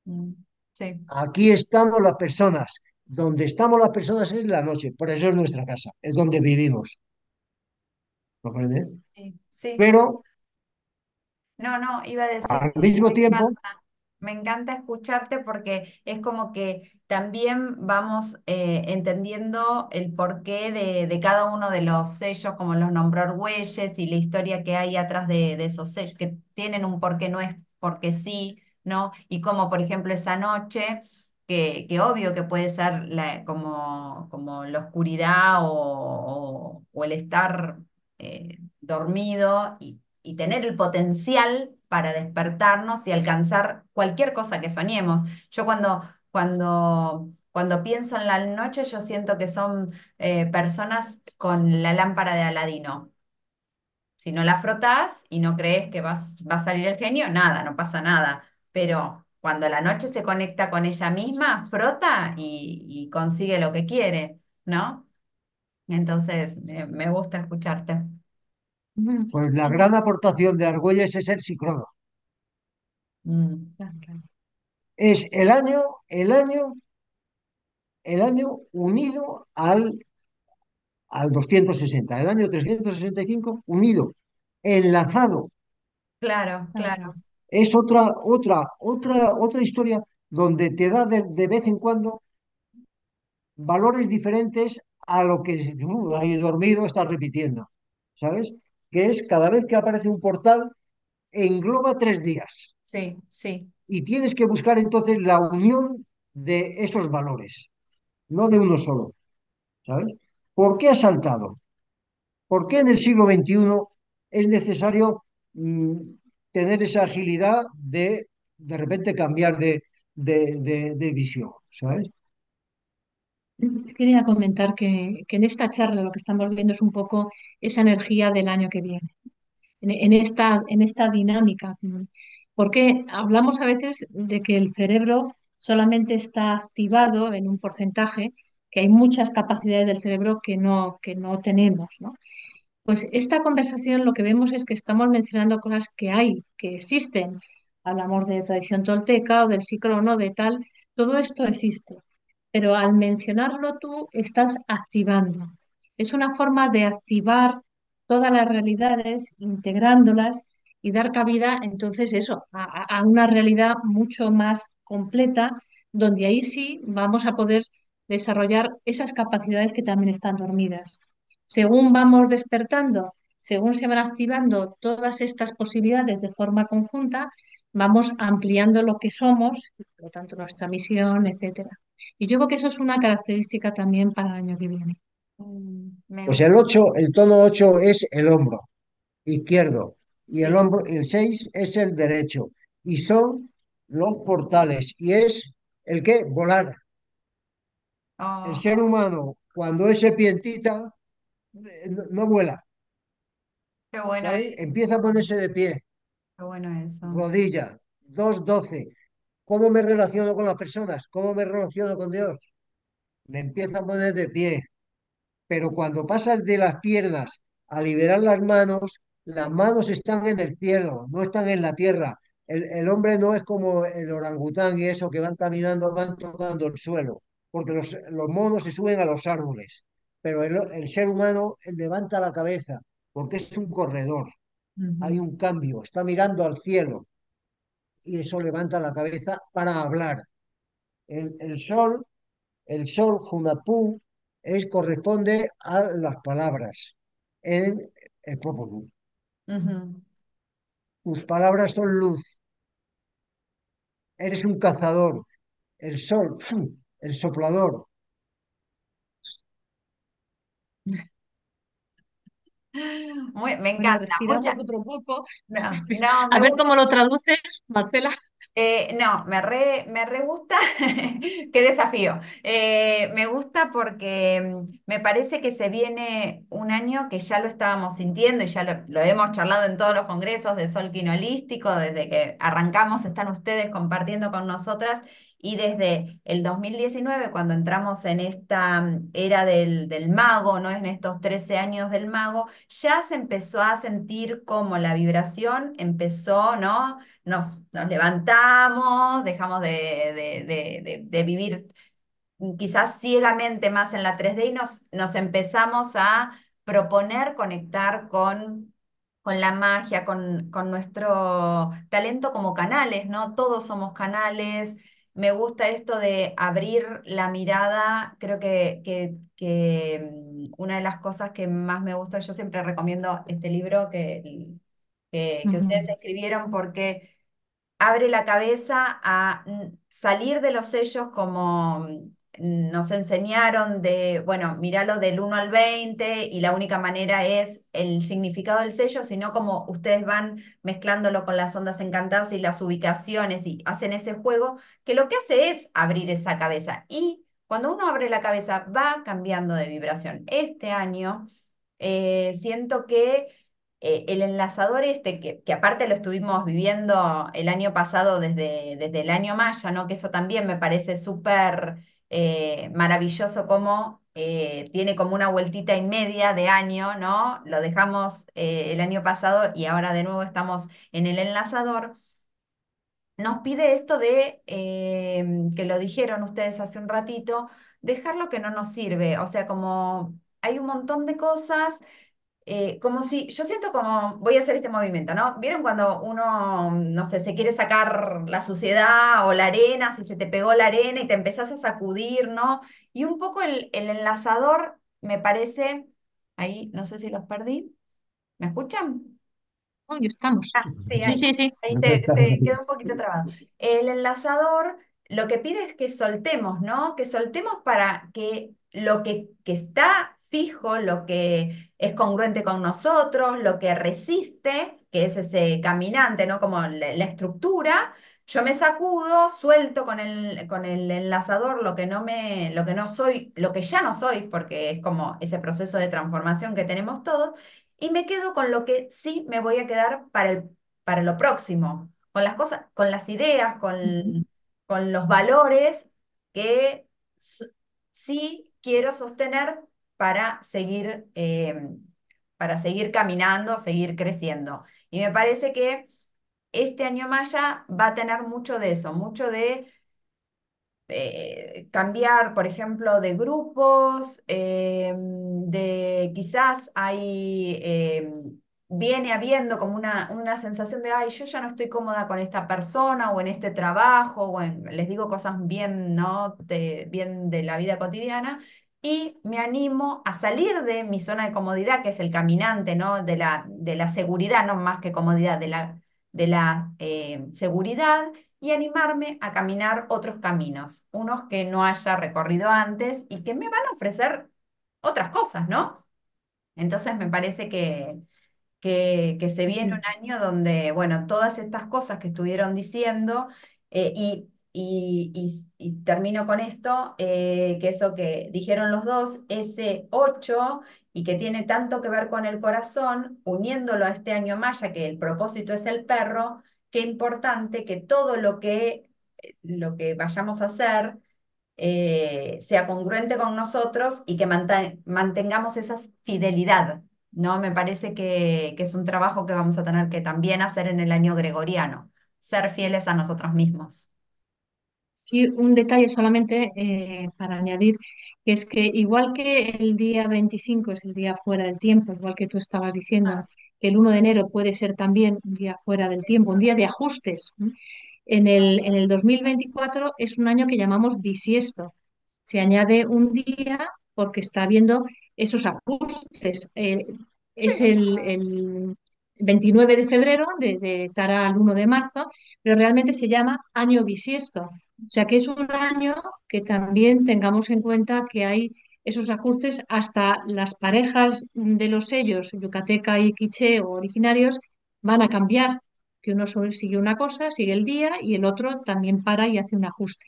mm, Sí, Aquí estamos las personas. Donde estamos las personas es la noche. Por eso es nuestra casa, es donde vivimos. ¿Comprendes? sí, sí. Pero No, no, iba a decir al mismo tiempo, encanta, me encanta escucharte porque es como que también vamos eh, entendiendo el porqué de, de cada uno de los sellos, como los nombró Argüelles y la historia que hay atrás de, de esos sellos, que tienen un porqué, no es porque sí, ¿no? Y como por ejemplo esa noche, que, que obvio que puede ser la- como, como la oscuridad o, o- el estar eh, dormido y y tener el potencial para despertarnos y alcanzar cualquier cosa que soñemos. Yo cuando, cuando, cuando pienso en la noche, yo siento que son eh, personas con la lámpara de Aladino. Si no la frotás y no crees que vas, va a salir el genio, nada, no pasa nada. Pero cuando la noche se conecta con ella misma, frota y, y consigue lo que quiere, ¿no? Entonces, me, me gusta escucharte. Pues la gran aportación de Argüelles es el psicólogo. Mm. Es el año, el año, el año unido al al 260, el año 365 unido, enlazado. Claro, Claro. claro. Es otra, otra, otra, otra historia donde te da de, de vez en cuando valores diferentes a lo que uh, ahí dormido estás repitiendo, ¿sabes? Que es cada vez que aparece un portal, engloba tres días Sí, sí. y tienes que buscar entonces la unión de esos valores, no de uno solo, ¿sabes? ¿Por qué ha saltado? ¿Por qué en el siglo XXI es necesario mm, tener esa agilidad de de repente cambiar de, de, de- de visión? ¿Sabes? Quería comentar que, en esta charla lo que estamos viendo es un poco esa energía del año que viene, en, esta, en esta dinámica. Porque hablamos a veces de que el cerebro solamente está activado en un porcentaje, que hay muchas capacidades del cerebro que no, que no tenemos, ¿no? Pues esta conversación lo que vemos es que estamos mencionando cosas que hay, que existen. Hablamos de tradición tolteca o del psicrono, de tal, todo esto existe. Pero al mencionarlo tú estás activando. Es una forma de activar todas las realidades, integrándolas y dar cabida entonces eso, a, a una realidad mucho más completa, donde ahí sí vamos a poder desarrollar esas capacidades que también están dormidas. Según vamos despertando, según se van activando todas estas posibilidades de forma conjunta, vamos ampliando lo que somos, por lo tanto nuestra misión, etcétera. Y yo creo que eso es una característica también para el año que viene. Mm, Pues el 8, el tono 8 es el hombro izquierdo y el hombro, el 6 es el derecho. Y son los portales. Y es el que volar. El Oh, ser humano, cuando es serpientita, eh, no, no vuela, qué bueno ¿sabes? eso. Empieza a ponerse de pie, bueno eso. rodilla, dos doce ¿Cómo me relaciono con las personas? ¿Cómo me relaciono con Dios? Me empiezo a poner de pie. Pero cuando pasas de las piernas a liberar las manos, las manos están en el cielo, no están en la tierra. El, el hombre no es como el orangután y eso que van caminando, van tocando el suelo, porque los, los monos se suben a los árboles, pero el, el ser humano levanta la cabeza porque es un corredor, hay un cambio, está mirando al cielo y eso levanta la cabeza para hablar. El, el sol, el sol, Hunapú, es, corresponde a las palabras en el Popol. Tus palabras son luz, eres un cazador, el sol, el soplador. Muy- me encanta, mucha, otro poco. no, (laughs) no, A ver gusta. cómo lo traduces, Marcela. Eh, no, me re, me re gusta. (laughs) Qué desafío. Eh, me gusta porque mm, me parece que se viene un año que ya lo estábamos sintiendo y ya lo, lo hemos charlado en todos los congresos de Sol Quinolístico, desde que arrancamos están ustedes compartiendo con nosotras y desde el 2019, cuando entramos en esta mm, era del, del mago, ¿no? En estos 13 años del mago, ya se empezó a sentir como la vibración empezó, ¿no? nos, nos levantamos, dejamos de, de- de- de- vivir quizás ciegamente más en la 3D y nos, nos empezamos a proponer conectar con, con la magia, con, con nuestro talento como canales, ¿no? Todos somos canales. Me gusta esto de abrir la mirada. Creo que, que, que, mm, una de las cosas que más me gusta, yo siempre recomiendo este libro que, que, ustedes escribieron porque abre la cabeza a mm, salir de los sellos como mm, nos enseñaron de, bueno, míralo del uno al 20 y la única manera es el significado del sello, sino como ustedes van mezclándolo con las ondas encantadas y las ubicaciones y hacen ese juego, que lo que hace es abrir esa cabeza. Y cuando uno abre la cabeza va cambiando de vibración. Este año eh, siento que eh, el enlazador este, que, que aparte lo estuvimos viviendo el año pasado desde, desde el año Maya, ¿no? Que eso también me parece súper eh, maravilloso como eh, tiene como una vueltita y media de año, ¿no? Lo dejamos eh, el año pasado y ahora de nuevo estamos en el enlazador. Nos pide esto de, eh, que lo dijeron ustedes hace un ratito, dejar lo que no nos sirve. O sea, como hay un montón de cosas eh, como si, yo siento como, voy a hacer este movimiento, ¿no? ¿Vieron cuando uno, no sé, se quiere sacar la suciedad o la arena, si se te pegó la arena y te empezás a sacudir, ¿no? Y un poco el, el enlazador me parece, ahí, no sé si los perdí, ¿me escuchan? Hoy estamos. Ah, sí, Sí, sí, sí. ahí te- se quedó un poquito trabado. El enlazador lo que pide es que soltemos, ¿no? Que soltemos para que lo que, que está fijo, lo que es congruente con nosotros, lo que resiste, que es ese caminante, ¿no? Como la, la estructura, yo me sacudo, suelto con el, con el enlazador lo que no me, lo que no soy, lo que ya no soy, porque es como ese proceso de transformación que tenemos todos y me quedo con lo que sí me voy a quedar para el, para lo próximo, con las cosas, con las ideas, con, con los valores que sí quiero sostener para seguir, eh, para seguir caminando, seguir creciendo. Y me parece que este año Maya va a tener mucho de eso, mucho de eh, cambiar, por ejemplo, de grupos, eh, de quizás viene habiendo como una, una sensación de, ay, yo ya no estoy cómoda con esta persona o en este trabajo, o en- les digo cosas bien, ¿no? De, bien de la vida cotidiana. Y me animo a salir de mi zona de comodidad, que es el caminante, ¿no? De la, de la seguridad, no más que comodidad, de la, de la eh, seguridad y animarme a caminar otros caminos, unos que no haya recorrido antes y que me van a ofrecer otras cosas, ¿no? Entonces me parece que, que, que se viene un año donde, bueno, todas estas cosas que estuvieron diciendo, eh, y, y, y- termino con esto, eh, que eso que dijeron los dos, ese 8 y que tiene tanto que ver con el corazón, uniéndolo a este año maya, que el propósito es el perro, qué importante que todo lo que, lo que vayamos a hacer eh, sea congruente con nosotros y que mantengamos esa fidelidad, ¿no? Me parece que, que es un trabajo que vamos a tener que también hacer en el año gregoriano, ser fieles a nosotros mismos. Y un detalle solamente eh, para añadir, que es que igual que el día 25 es el día fuera del tiempo, igual que tú estabas diciendo, que el 1 de enero puede ser también un día fuera del tiempo, un día de ajustes. En el, en el 2024 es un año que llamamos bisiesto. Se añade un día porque está habiendo esos ajustes. Eh, es el, el 29 de febrero, de, de cara al 1 de marzo, pero realmente se llama año bisiesto. O sea que es un año que también tengamos en cuenta que hay esos ajustes hasta las parejas de los sellos yucateca y quiché o originarios van a cambiar, que uno sigue una cosa, sigue el día y el otro también para y hace un ajuste.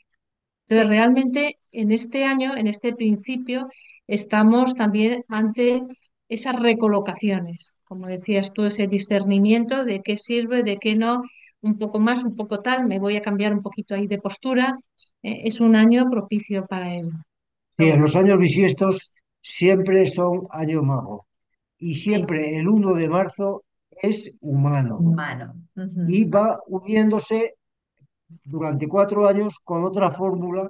Entonces, Sí, realmente en este año, en este principio, estamos también ante esas recolocaciones, como decías tú, ese discernimiento de qué sirve, de qué no, un poco más, un poco tal, me voy a cambiar un poquito ahí de postura. Eh, es un año propicio para ello. Sí, en los años bisiestos siempre son año mago y siempre el uno de marzo es humano humano. Y va uniéndose durante cuatro años con otra fórmula,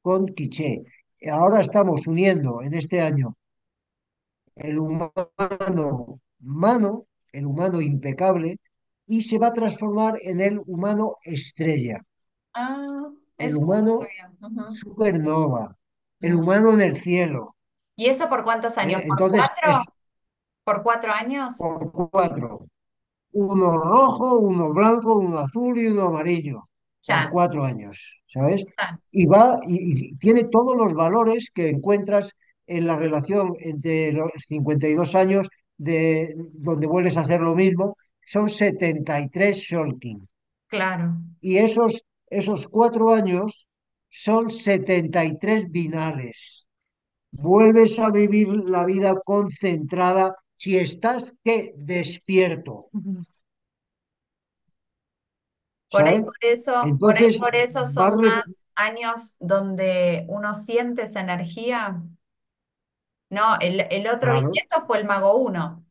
con Quiché. Ahora estamos uniendo en este año el humano mano, el humano impecable, y se va a transformar en el humano estrella, Ah, el humano supernova, el humano en el cielo. ¿Y eso por cuántos años? ¿Por Entonces, es cuatro? ¿Por cuatro años? por cuatro. Uno rojo, uno blanco, uno azul y uno amarillo, por cuatro años, ¿sabes? ya. Y va y, y tiene todos los valores que encuentras en la relación entre los 52 años de donde vuelves a hacer lo mismo, son 73 Shulkin. Claro. Y esos, esos cuatro años son 73 binales. Vuelves a vivir la vida concentrada si estás que despierto. Por ahí ¿sabes? por eso, por ahí por eso son más años donde uno siente esa energía. No, el, el otro claro, bisiesto fue el mago uno,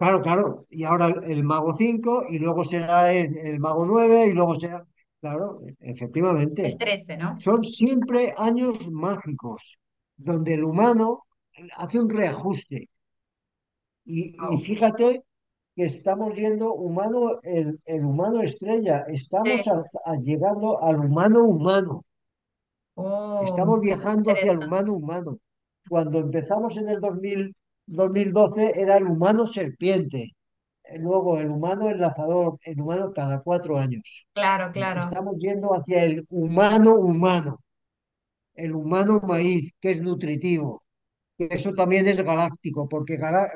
claro, claro. Y ahora el mago 5 y luego será el, el mago 9 y luego será, claro, el efectivamente. trece, ¿no? Son siempre años mágicos donde el humano hace un reajuste. Y, y fíjate que estamos yendo humano, el, el humano estrella, estamos sí. a- a llegando al humano humano. Oh, Estamos viajando hacia el humano humano. Cuando empezamos en el dos mil dos mil doce era el humano serpiente, eh, luego el humano enlazador, el humano cada cuatro años. Claro, claro. Estamos yendo hacia el humano humano, el humano maíz, que es nutritivo, eso también es galáctico, porque galá-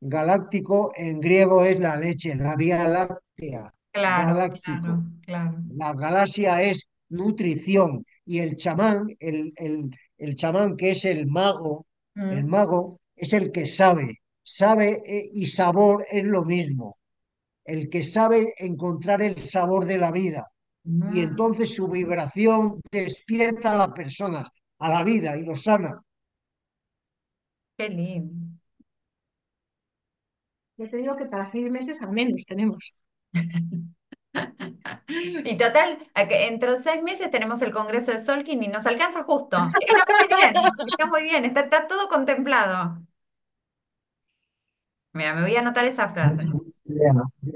galáctico en griego es la leche, la vía láctea, Claro, claro, galáctico. claro. La galaxia es nutrición y el chamán, el, el, el chamán que es el mago, el Mm, mago es el que sabe, sabe eh, y sabor es lo mismo, el que sabe encontrar el sabor de la vida y mm, entonces su vibración despierta a las personas, a la vida y lo sana. Qué lindo. Ya te digo que para seis meses al menos tenemos. (laughs) Y total, dentro de seis meses tenemos el Congreso de Solkin y nos alcanza justo. (laughs) Está muy bien, está muy bien, está, está todo contemplado. Mira, me voy a anotar esa frase.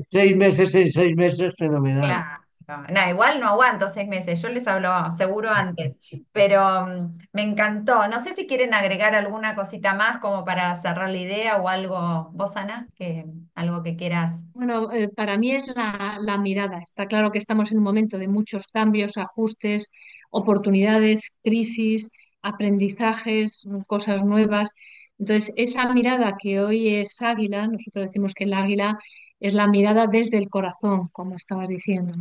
Seis meses en seis meses, fenomenal. No, igual no aguanto seis meses, yo les hablo seguro (laughs) antes, pero mm, me encantó. No sé si quieren agregar alguna cosita más como para cerrar la idea o algo, vos, Ana, que algo que quieras. Bueno, eh, para mí es la, la mirada. Está claro que estamos en un momento de muchos cambios, ajustes, oportunidades, crisis, aprendizajes, cosas nuevas. Entonces, esa mirada que hoy es águila, nosotros decimos que el águila es la mirada desde el corazón, como estabas diciendo.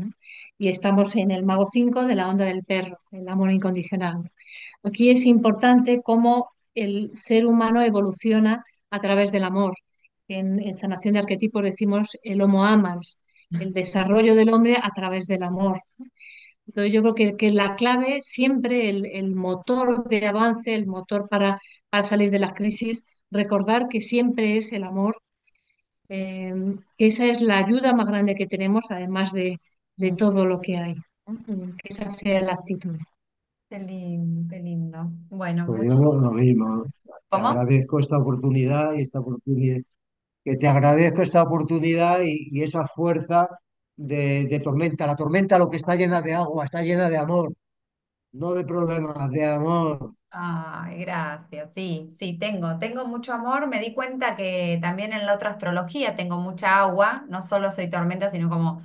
Y estamos en el mago 5 de la onda del perro, el amor incondicional. Aquí es importante cómo el ser humano evoluciona a través del amor en, sanación de arquetipos decimos el homo amans, el desarrollo del hombre a través del amor. Entonces yo creo que, que la clave siempre, el, el motor de avance, el motor para, para salir de la crisis, recordar que siempre es el amor Eh, esa es la ayuda más grande que tenemos, además de, de todo lo que hay. ¿no? Que esa sea la actitud. Qué lindo, qué lindo. Bueno, Pues yo lo, mismo. Te agradezco esta oportunidad y esta oportunidad, que te agradezco esta oportunidad y, y esa fuerza de, de tormenta. La tormenta lo que está llena de agua, está llena de amor, no de problemas, de amor. Ay, gracias. Sí, sí, tengo, tengo mucho amor. Me di cuenta que también en la otra astrología tengo mucha agua. No solo soy tormenta, sino como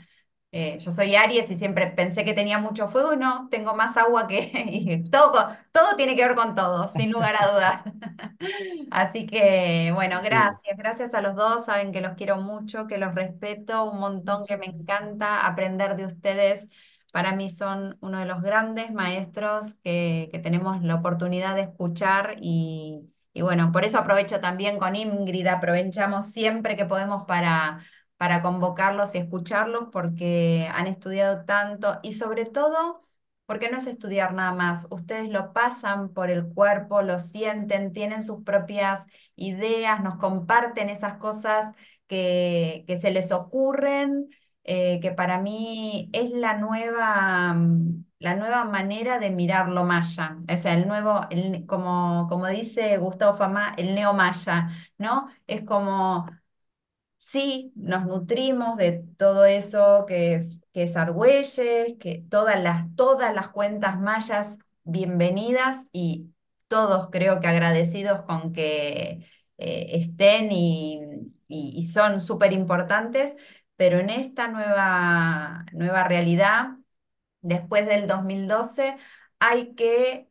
eh, yo soy Aries y siempre pensé que tenía mucho fuego y no, tengo más agua que... (laughs) y todo, todo tiene que ver con todo, sin lugar a dudas. (laughs) Así que, bueno, gracias, gracias a los dos, saben que los quiero mucho, que los respeto un montón, que me encanta aprender de ustedes. Para mí son uno de los grandes maestros que, que tenemos la oportunidad de escuchar y, y bueno, por eso aprovecho también con Ingrid, aprovechamos siempre que podemos para, para convocarlos y escucharlos porque han estudiado tanto y sobre todo... Porque no es estudiar nada más, ustedes lo pasan por el cuerpo, lo sienten, tienen sus propias ideas, nos comparten esas cosas que, que se les ocurren, eh, que para mí es la nueva, mm, la nueva manera de mirar lo maya, o sea, el nuevo, el- como, como dice Gustavo Fama, el neo maya, ¿no? Es como Sí, nos nutrimos de todo eso que, que es Argüelles, que todas las, todas las cuentas mayas bienvenidas y todos creo que agradecidos con que eh, estén y, y- y son súper importantes, pero en esta nueva, nueva realidad, después del 2012, hay que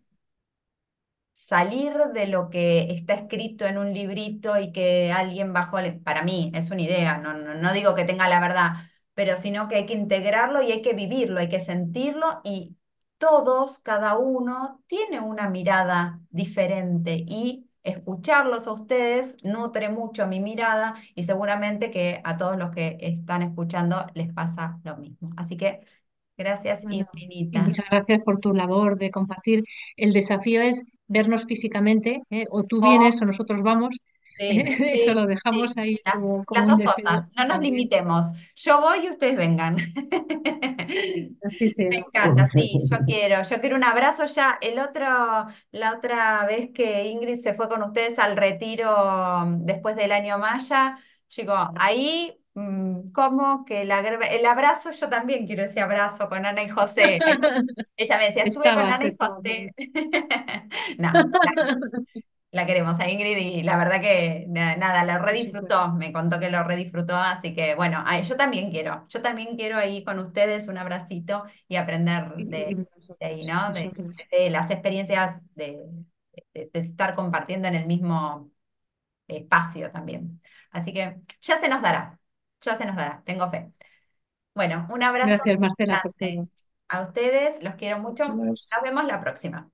salir de lo que está escrito en un librito y que alguien bajó, para mí es una idea, no, no, no digo que tenga la verdad, pero sino que hay que integrarlo y hay que vivirlo, hay que sentirlo y todos, cada uno, tiene una mirada diferente y escucharlos a ustedes nutre mucho mi mirada y seguramente que a todos los que están escuchando les pasa lo mismo. Así que gracias Bueno, y infinitas. muchas gracias por tu labor de compartir. El desafío es vernos físicamente, ¿eh? O tú vienes o Oh, nosotros vamos. ¿Eh? Sí, (laughs) Eso sí, lo dejamos sí. ahí como, como las dos cosas, no nos limitemos. Yo voy y ustedes vengan. (laughs) Así (laughs) Me sea. encanta, sí, yo quiero, yo quiero un abrazo ya. El otro, la otra vez que Ingrid se fue con ustedes al retiro mm, después del año Maya, digo, ahí, mm, como que la, el abrazo, yo también quiero ese abrazo con Ana y José. Ella me decía, estuve con Ana y. José. No, la queremos a Ingrid y la verdad que na- nada, supuesto. redisfrutó, me contó que lo redisfrutó, así que bueno, ay, yo también quiero, yo también quiero ahí con ustedes un abracito y aprender de, de ahí, ¿no? De, las experiencias de, de- de estar compartiendo en el mismo espacio también. Así que ya se nos dará, ya se nos dará, tengo fe. Bueno, un abrazo Gracias, Marcela, a ustedes, los quiero mucho, nos vemos la próxima.